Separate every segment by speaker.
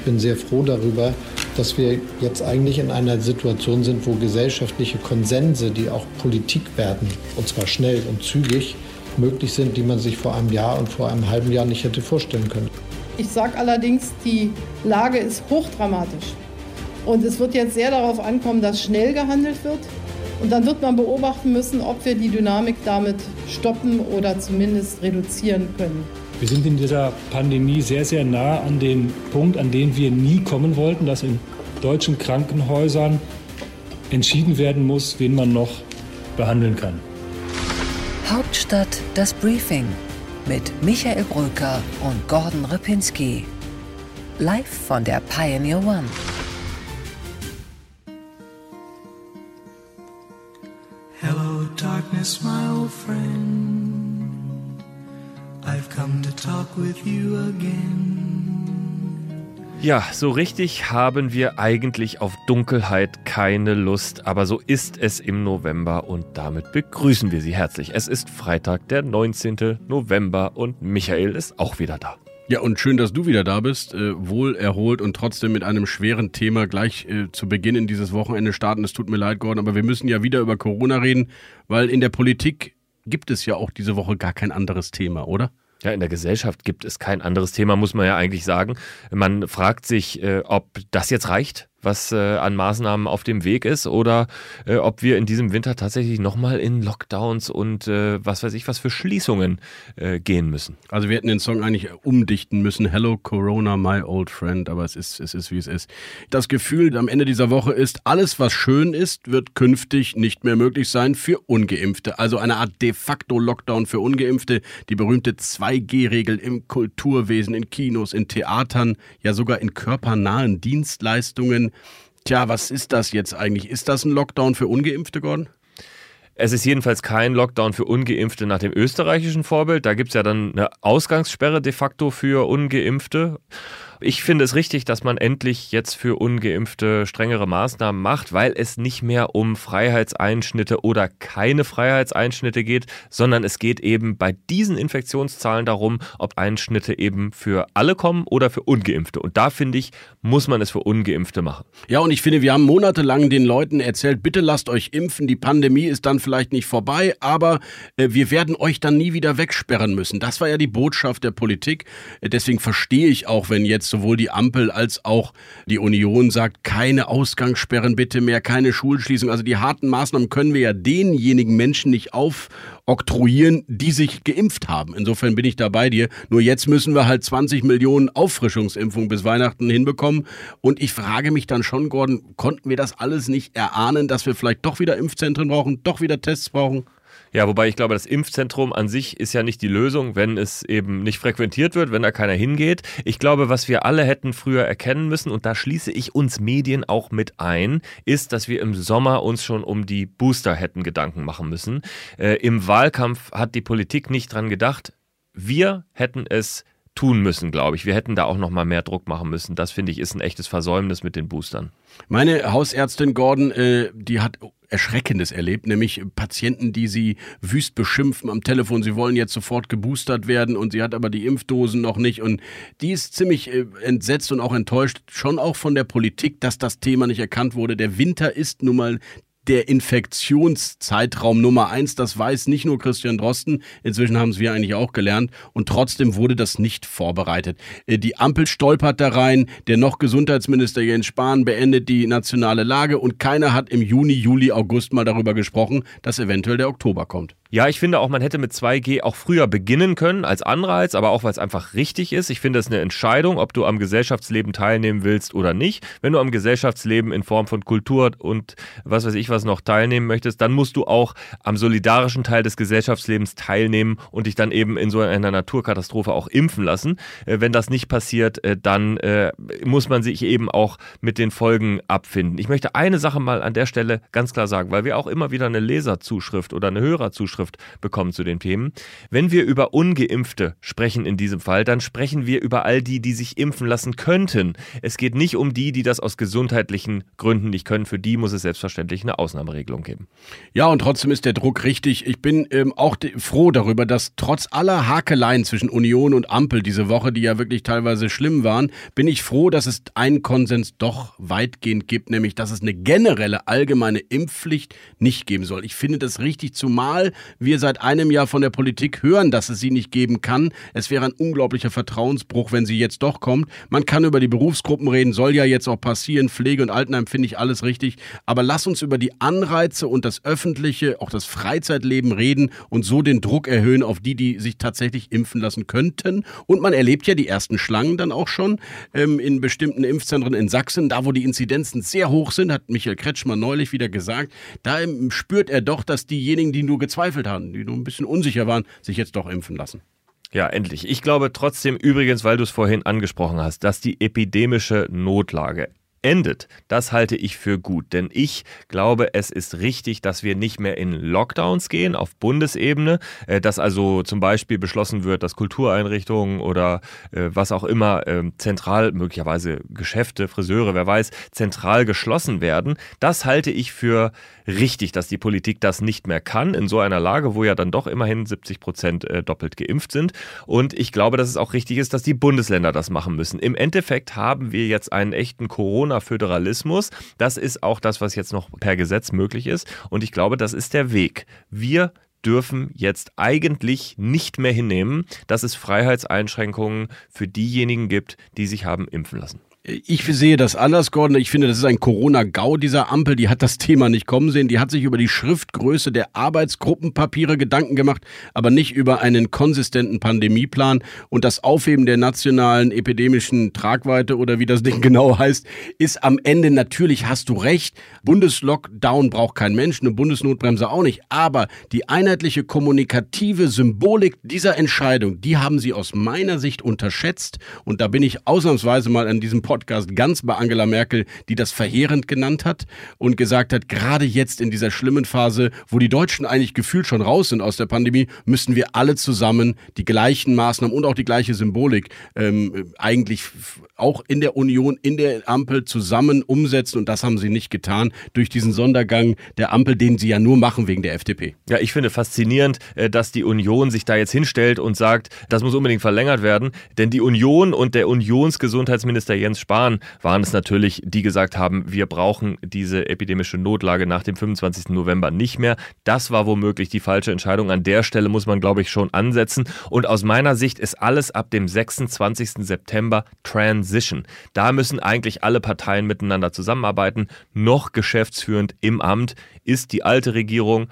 Speaker 1: ich bin sehr froh darüber, dass wir jetzt eigentlich in einer Situation sind, wo gesellschaftliche Konsense, die auch Politik werden, und zwar schnell und zügig, möglich sind, die man sich vor einem Jahr und vor einem halben Jahr nicht hätte vorstellen können.
Speaker 2: Ich sage allerdings, die Lage ist hochdramatisch. Und es wird jetzt sehr darauf ankommen, dass schnell gehandelt wird. Und dann wird man beobachten müssen, ob wir die Dynamik damit stoppen oder zumindest reduzieren können.
Speaker 3: Wir sind in dieser Pandemie sehr, sehr nah an den Punkt, an den wir nie kommen wollten, dass in deutschen Krankenhäusern entschieden werden muss, wen man noch behandeln kann.
Speaker 4: Hauptstadt das Briefing mit Michael Brücker und Gordon Ripinski. Live von der Pioneer One.
Speaker 5: Hello, darkness, my old friend.
Speaker 6: Ja, so richtig haben wir eigentlich auf Dunkelheit keine Lust, aber so ist es im November und damit begrüßen wir Sie herzlich. Es ist Freitag, der 19. November und Michael ist auch wieder da.
Speaker 7: Ja, und schön, dass du wieder da bist, äh, wohl erholt und trotzdem mit einem schweren Thema gleich äh, zu Beginn in dieses Wochenende starten. Es tut mir leid, Gordon, aber wir müssen ja wieder über Corona reden, weil in der Politik gibt es ja auch diese Woche gar kein anderes Thema, oder?
Speaker 6: Ja, in der Gesellschaft gibt es kein anderes Thema, muss man ja eigentlich sagen. Man fragt sich, äh, ob das jetzt reicht, was äh, an Maßnahmen auf dem Weg ist oder äh, ob wir in diesem Winter tatsächlich nochmal in Lockdowns und äh, was weiß ich was für Schließungen äh, gehen müssen.
Speaker 7: Also wir hätten den Song eigentlich umdichten müssen, Hello Corona, my old friend, aber es ist, es ist wie es ist. Das Gefühl am Ende dieser Woche ist, alles was schön ist, wird künftig nicht mehr möglich sein für Ungeimpfte. Also eine Art de facto Lockdown für Ungeimpfte, die berühmte 2G-Regel im Kulturwesen, in Kinos, in Theatern, ja sogar in körpernahen Dienstleistungen. Tja, was ist das jetzt eigentlich? Ist das ein Lockdown für Ungeimpfte, Gordon?
Speaker 6: Es ist jedenfalls kein Lockdown für Ungeimpfte nach dem österreichischen Vorbild. Da gibt es ja dann eine Ausgangssperre de facto für Ungeimpfte. Ich finde es richtig, dass man endlich jetzt für Ungeimpfte strengere Maßnahmen macht, weil es nicht mehr um Freiheitseinschnitte oder keine Freiheitseinschnitte geht, sondern es geht eben bei diesen Infektionszahlen darum, ob Einschnitte eben für alle kommen oder für Ungeimpfte. Und da finde ich, muss man es für Ungeimpfte machen.
Speaker 7: Ja, und ich finde, wir haben monatelang den Leuten erzählt, bitte lasst euch impfen, die Pandemie ist dann vielleicht nicht vorbei, aber äh, wir werden euch dann nie wieder wegsperren müssen. Das war ja die Botschaft der Politik. Äh, deswegen verstehe ich auch, wenn jetzt sowohl die Ampel als auch die Union sagt, keine Ausgangssperren bitte mehr, keine Schulschließung. Also die harten Maßnahmen können wir ja denjenigen Menschen nicht aufoktroyieren, die sich geimpft haben. Insofern bin ich da bei dir. Nur jetzt müssen wir halt 20 Millionen Auffrischungsimpfungen bis Weihnachten hinbekommen. Und ich frage mich dann schon, Gordon, konnten wir das alles nicht erahnen, dass wir vielleicht doch wieder Impfzentren brauchen, doch wieder Tests brauchen?
Speaker 6: Ja, wobei ich glaube, das Impfzentrum an sich ist ja nicht die Lösung, wenn es eben nicht frequentiert wird, wenn da keiner hingeht. Ich glaube, was wir alle hätten früher erkennen müssen, und da schließe ich uns Medien auch mit ein, ist, dass wir im Sommer uns schon um die Booster hätten Gedanken machen müssen. Äh, Im Wahlkampf hat die Politik nicht dran gedacht. Wir hätten es tun müssen, glaube ich. Wir hätten da auch noch mal mehr Druck machen müssen. Das finde ich ist ein echtes Versäumnis mit den Boostern.
Speaker 7: Meine Hausärztin Gordon, äh, die hat Erschreckendes erlebt, nämlich Patienten, die sie wüst beschimpfen am Telefon, sie wollen jetzt sofort geboostert werden und sie hat aber die Impfdosen noch nicht und die ist ziemlich äh, entsetzt und auch enttäuscht, schon auch von der Politik, dass das Thema nicht erkannt wurde. Der Winter ist nun mal der Infektionszeitraum Nummer eins. Das weiß nicht nur Christian Drosten. Inzwischen haben es wir eigentlich auch gelernt. Und trotzdem wurde das nicht vorbereitet. Äh, die Ampel stolpert da rein. Der noch Gesundheitsminister Jens Spahn beendet die nationale Lage. Und keiner hat im Juni, Juli, August mal darüber gesprochen, dass eventuell der Oktober kommt.
Speaker 6: Ja, ich finde auch, man hätte mit 2G auch früher beginnen können als Anreiz, aber auch weil es einfach richtig ist. Ich finde es eine Entscheidung, ob du am Gesellschaftsleben teilnehmen willst oder nicht. Wenn du am Gesellschaftsleben in Form von Kultur und was weiß ich was noch teilnehmen möchtest, dann musst du auch am solidarischen Teil des Gesellschaftslebens teilnehmen und dich dann eben in so einer Naturkatastrophe auch impfen lassen. Äh, wenn das nicht passiert, äh, dann äh, muss man sich eben auch mit den Folgen abfinden. Ich möchte eine Sache mal an der Stelle ganz klar sagen, weil wir auch immer wieder eine Leserzuschrift oder eine Hörerzuschrift Zuschrift bekommen zu den Themen. Wenn wir über ungeimpfte sprechen in diesem Fall, dann sprechen wir über all die, die sich impfen lassen könnten. Es geht nicht um die, die das aus gesundheitlichen Gründen nicht können. Für die muss es selbstverständlich eine Ausnahmeregelung geben.
Speaker 7: Ja, und trotzdem ist der Druck richtig. Ich bin ähm, auch froh darüber, dass trotz aller Hakeleien zwischen Union und Ampel diese Woche, die ja wirklich teilweise schlimm waren, bin ich froh, dass es einen Konsens doch weitgehend gibt, nämlich dass es eine generelle allgemeine Impfpflicht nicht geben soll. Ich finde das richtig, zumal wir seit einem Jahr von der Politik hören, dass es sie nicht geben kann. Es wäre ein unglaublicher Vertrauensbruch, wenn sie jetzt doch kommt. Man kann über die Berufsgruppen reden, soll ja jetzt auch passieren. Pflege und Altenheim finde ich alles richtig. Aber lass uns über die Anreize und das öffentliche, auch das Freizeitleben reden und so den Druck erhöhen auf die, die sich tatsächlich impfen lassen könnten. Und man erlebt ja die ersten Schlangen dann auch schon ähm, in bestimmten Impfzentren in Sachsen, da wo die Inzidenzen sehr hoch sind, hat Michael Kretschmer neulich wieder gesagt. Da spürt er doch, dass diejenigen, die nur gezweifelt haben, die nur ein bisschen unsicher waren, sich jetzt doch impfen lassen.
Speaker 6: Ja, endlich. Ich glaube trotzdem übrigens, weil du es vorhin angesprochen hast, dass die epidemische Notlage endet, das halte ich für gut. Denn ich glaube, es ist richtig, dass wir nicht mehr in Lockdowns gehen auf Bundesebene, äh, dass also zum Beispiel beschlossen wird, dass Kultureinrichtungen oder äh, was auch immer ähm, zentral, möglicherweise Geschäfte, Friseure, wer weiß, zentral geschlossen werden. Das halte ich für richtig, dass die Politik das nicht mehr kann in so einer Lage, wo ja dann doch immerhin 70 Prozent äh, doppelt geimpft sind. Und ich glaube, dass es auch richtig ist, dass die Bundesländer das machen müssen. Im Endeffekt haben wir jetzt einen echten Corona Corona-Föderalismus. Das ist auch das, was jetzt noch per Gesetz möglich ist. Und ich glaube, das ist der Weg. Wir dürfen jetzt eigentlich nicht mehr hinnehmen, dass es Freiheitseinschränkungen für diejenigen gibt, die sich haben impfen lassen.
Speaker 7: Ich sehe das anders, Gordon. Ich finde, das ist ein Corona-GAU dieser Ampel. Die hat das Thema nicht kommen sehen. Die hat sich über die Schriftgröße der Arbeitsgruppenpapiere Gedanken gemacht, aber nicht über einen konsistenten Pandemieplan. Und das Aufheben der nationalen epidemischen Tragweite oder wie das Ding genau heißt, ist am Ende natürlich, hast du recht, Bundeslockdown braucht kein Mensch, eine Bundesnotbremse auch nicht. Aber die einheitliche kommunikative Symbolik dieser Entscheidung, die haben sie aus meiner Sicht unterschätzt. Und da bin ich ausnahmsweise mal an diesem Podcast ganz bei Angela Merkel, die das verheerend genannt hat und gesagt hat, gerade jetzt in dieser schlimmen Phase, wo die Deutschen eigentlich gefühlt schon raus sind aus der Pandemie, müssen wir alle zusammen die gleichen Maßnahmen und auch die gleiche Symbolik ähm, eigentlich auch in der Union, in der Ampel zusammen umsetzen. Und das haben sie nicht getan durch diesen Sondergang der Ampel, den sie ja nur machen wegen der FDP.
Speaker 6: Ja, ich finde faszinierend, äh, dass die Union sich da jetzt hinstellt und sagt, das muss unbedingt verlängert werden. Denn die Union und der Unionsgesundheitsminister Jens Spahn waren es natürlich, die gesagt haben, wir brauchen diese epidemische Notlage nach dem 25. November nicht mehr. Das war womöglich die falsche Entscheidung. An der Stelle muss man, glaube ich, schon ansetzen. Und aus meiner Sicht ist alles ab dem 26. September Transition. Da müssen eigentlich alle Parteien miteinander zusammenarbeiten. Noch geschäftsführend im Amt ist die alte Regierung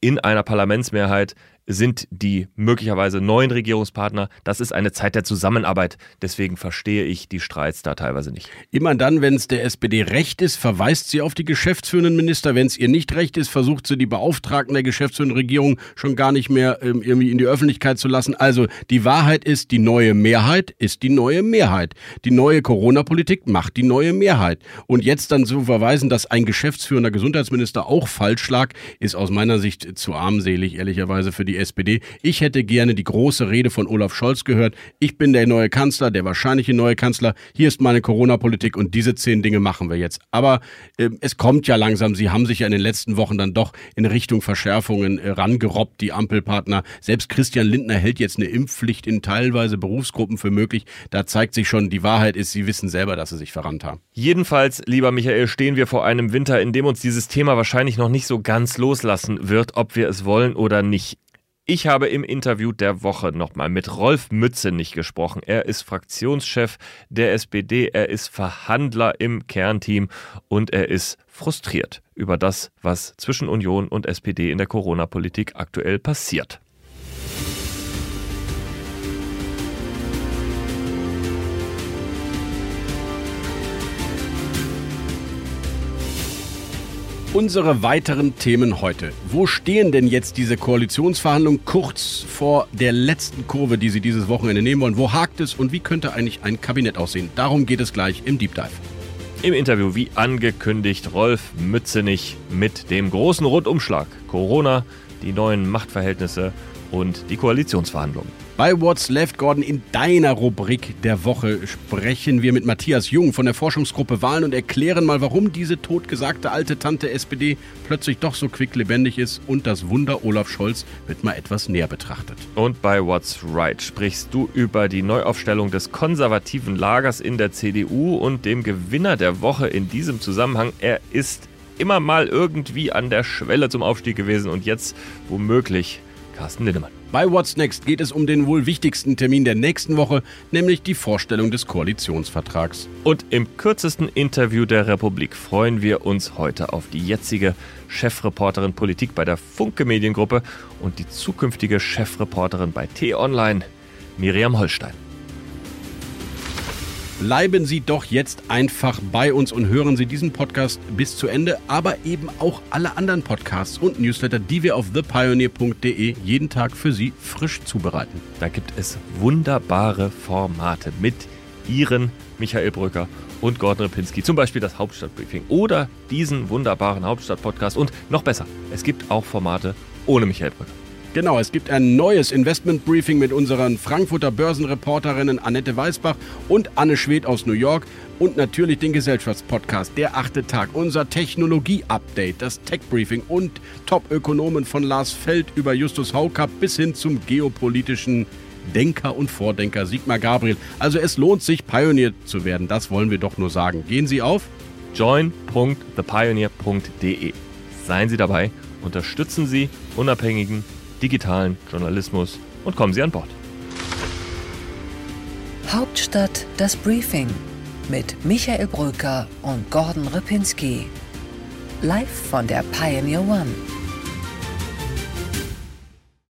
Speaker 6: in einer Parlamentsmehrheit sind die möglicherweise neuen Regierungspartner. Das ist eine Zeit der Zusammenarbeit. Deswegen verstehe ich die Streits da teilweise nicht.
Speaker 7: Immer dann, wenn es der SPD recht ist, verweist sie auf die geschäftsführenden Minister. Wenn es ihr nicht recht ist, versucht sie die Beauftragten der geschäftsführenden Regierung schon gar nicht mehr ähm, irgendwie in die Öffentlichkeit zu lassen. Also die Wahrheit ist, die neue Mehrheit ist die neue Mehrheit. Die neue Corona-Politik macht die neue Mehrheit. Und jetzt dann zu verweisen, dass ein geschäftsführender Gesundheitsminister auch falsch lag, ist aus meiner Sicht zu armselig, ehrlicherweise für die die SPD. Ich hätte gerne die große Rede von Olaf Scholz gehört. Ich bin der neue Kanzler, der wahrscheinliche neue Kanzler. Hier ist meine Corona-Politik und diese zehn Dinge machen wir jetzt. Aber äh, es kommt ja langsam. Sie haben sich ja in den letzten Wochen dann doch in Richtung Verschärfungen äh, rangerobbt, die Ampelpartner. Selbst Christian Lindner hält jetzt eine Impfpflicht in teilweise Berufsgruppen für möglich. Da zeigt sich schon, die Wahrheit ist, sie wissen selber, dass sie sich verrannt haben.
Speaker 6: Jedenfalls, lieber Michael, stehen wir vor einem Winter, in dem uns dieses Thema wahrscheinlich noch nicht so ganz loslassen wird, ob wir es wollen oder nicht. Ich habe im Interview der Woche nochmal mit Rolf Mützenich gesprochen. Er ist Fraktionschef der SPD, er ist Verhandler im Kernteam und er ist frustriert über das, was zwischen Union und SPD in der Corona-Politik aktuell passiert.
Speaker 7: Unsere weiteren Themen heute. Wo stehen denn jetzt diese Koalitionsverhandlungen kurz vor der letzten Kurve, die Sie dieses Wochenende nehmen wollen? Wo hakt es und wie könnte eigentlich ein Kabinett aussehen? Darum geht es gleich im Deep Dive.
Speaker 6: Im Interview, wie angekündigt, Rolf Mützenich mit dem großen Rundumschlag. Corona, die neuen Machtverhältnisse und die Koalitionsverhandlungen.
Speaker 7: Bei What's Left, Gordon, in deiner Rubrik der Woche sprechen wir mit Matthias Jung von der Forschungsgruppe Wahlen und erklären mal, warum diese totgesagte alte Tante SPD plötzlich doch so quicklebendig ist und das Wunder Olaf Scholz wird mal etwas näher betrachtet.
Speaker 6: Und bei What's Right sprichst du über die Neuaufstellung des konservativen Lagers in der CDU und dem Gewinner der Woche in diesem Zusammenhang. Er ist immer mal irgendwie an der Schwelle zum Aufstieg gewesen und jetzt womöglich Carsten Lindemann.
Speaker 7: Bei What's Next geht es um den wohl wichtigsten Termin der nächsten Woche, nämlich die Vorstellung des Koalitionsvertrags.
Speaker 6: Und im kürzesten Interview der Republik freuen wir uns heute auf die jetzige Chefreporterin Politik bei der Funke Mediengruppe und die zukünftige Chefreporterin bei T-Online, Miriam Holstein.
Speaker 7: Bleiben Sie doch jetzt einfach bei uns und hören Sie diesen Podcast bis zu Ende, aber eben auch alle anderen Podcasts und Newsletter, die wir auf thepioneer.de jeden Tag für Sie frisch zubereiten.
Speaker 6: Da gibt es wunderbare Formate mit Ihren Michael Brücker und Gordon Repinski, zum Beispiel das Hauptstadtbriefing oder diesen wunderbaren Hauptstadt-Podcast und noch besser, es gibt auch Formate ohne Michael Brücker.
Speaker 7: Genau, es gibt ein neues Investment Briefing mit unseren Frankfurter Börsenreporterinnen Annette Weißbach und Anne Schwed aus New York und natürlich den Gesellschaftspodcast Der achte Tag, unser Technologie-Update, das Tech Briefing und Top-Ökonomen von Lars Feld über Justus Haukapp bis hin zum geopolitischen Denker und Vordenker Sigmar Gabriel. Also es lohnt sich, Pionier zu werden, das wollen wir doch nur sagen. Gehen Sie auf
Speaker 6: join.thepioneer.de. Seien Sie dabei, unterstützen Sie unabhängigen digitalen Journalismus und kommen Sie an Bord.
Speaker 4: Hauptstadt das Briefing mit Michael Brücker und Gordon Ripinski. Live von der Pioneer One.